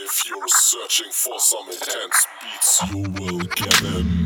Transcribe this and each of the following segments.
If you're searching for some intense beats, you will get them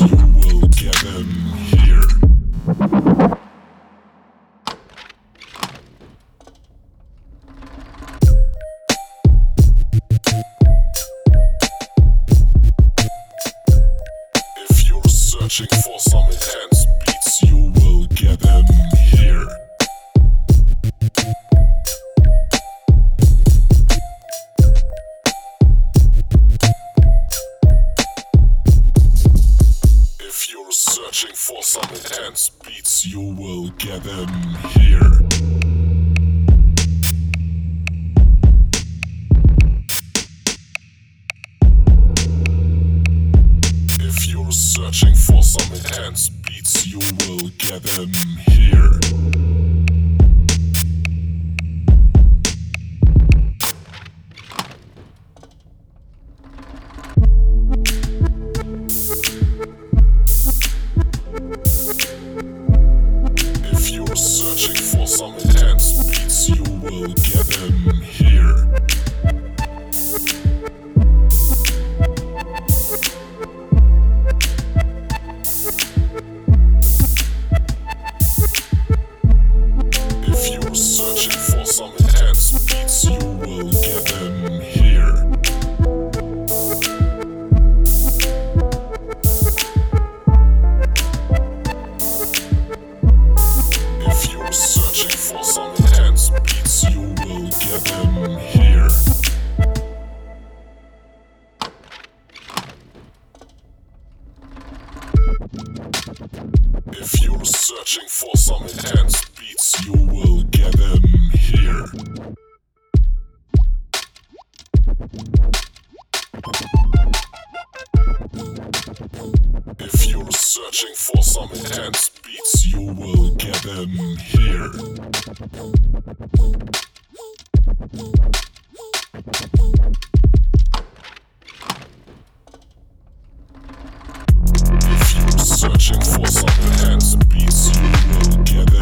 you will get them here. Searching for some intense beats, you will get them here. If you're searching for some intense beats, you will get them here. If you're searching for some intense beats, you will get them here. If you're searching for If you're searching for some intense beats, you will get them here. If you're searching for some intense beats, you will get them here. hands, the hands of peace, together.